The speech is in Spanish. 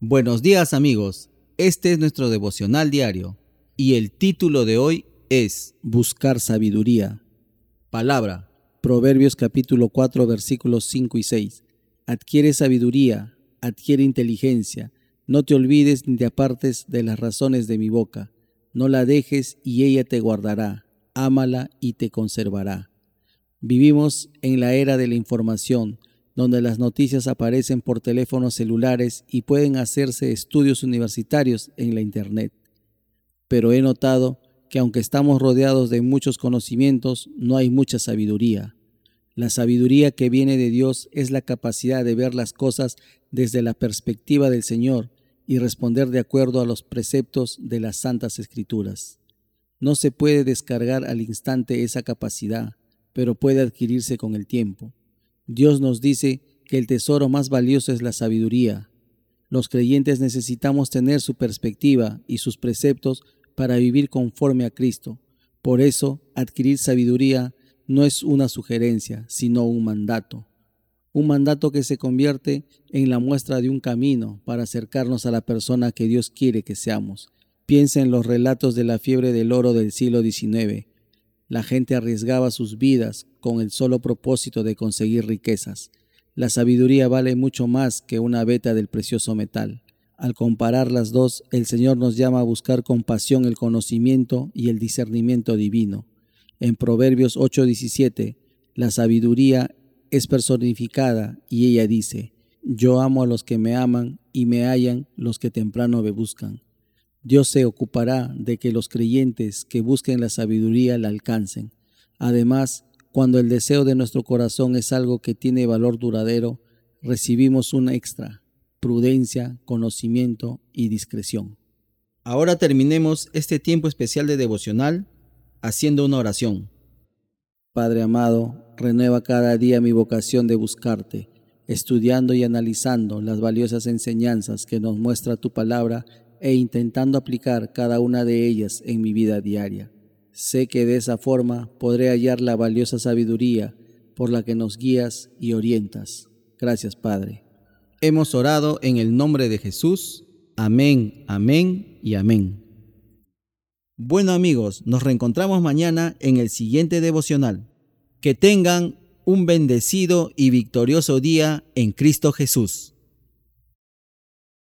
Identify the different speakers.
Speaker 1: Buenos días amigos, este es nuestro devocional diario y el título de hoy es
Speaker 2: Buscar sabiduría.
Speaker 1: Palabra.
Speaker 2: Proverbios capítulo 4 versículos 5 y 6. Adquiere sabiduría, adquiere inteligencia, no te olvides ni te apartes de las razones de mi boca, no la dejes y ella te guardará, ámala y te conservará. Vivimos en la era de la información, donde las noticias aparecen por teléfonos celulares y pueden hacerse estudios universitarios en la Internet. Pero he notado que aunque estamos rodeados de muchos conocimientos, no hay mucha sabiduría. La sabiduría que viene de Dios es la capacidad de ver las cosas desde la perspectiva del Señor y responder de acuerdo a los preceptos de las Santas Escrituras. No se puede descargar al instante esa capacidad, pero puede adquirirse con el tiempo. Dios nos dice que el tesoro más valioso es la sabiduría. Los creyentes necesitamos tener su perspectiva y sus preceptos para vivir conforme a Cristo. Por eso, adquirir sabiduría no es una sugerencia, sino un mandato. Un mandato que se convierte en la muestra de un camino para acercarnos a la persona que Dios quiere que seamos. Piensa en los relatos de la fiebre del oro del siglo XIX, la gente arriesgaba sus vidas con el solo propósito de conseguir riquezas. La sabiduría vale mucho más que una veta del precioso metal. Al comparar las dos, el Señor nos llama a buscar con pasión el conocimiento y el discernimiento divino. En Proverbios 8:17, la sabiduría es personificada y ella dice, Yo amo a los que me aman y me hallan los que temprano me buscan. Dios se ocupará de que los creyentes que busquen la sabiduría la alcancen. Además, cuando el deseo de nuestro corazón es algo que tiene valor duradero, recibimos un extra, prudencia, conocimiento y discreción.
Speaker 1: Ahora terminemos este tiempo especial de devocional haciendo una oración.
Speaker 2: Padre amado, renueva cada día mi vocación de buscarte, estudiando y analizando las valiosas enseñanzas que nos muestra tu palabra e intentando aplicar cada una de ellas en mi vida diaria. Sé que de esa forma podré hallar la valiosa sabiduría por la que nos guías y orientas. Gracias, Padre.
Speaker 1: Hemos orado en el nombre de Jesús. Amén, amén y amén. Bueno amigos, nos reencontramos mañana en el siguiente devocional. Que tengan un bendecido y victorioso día en Cristo Jesús.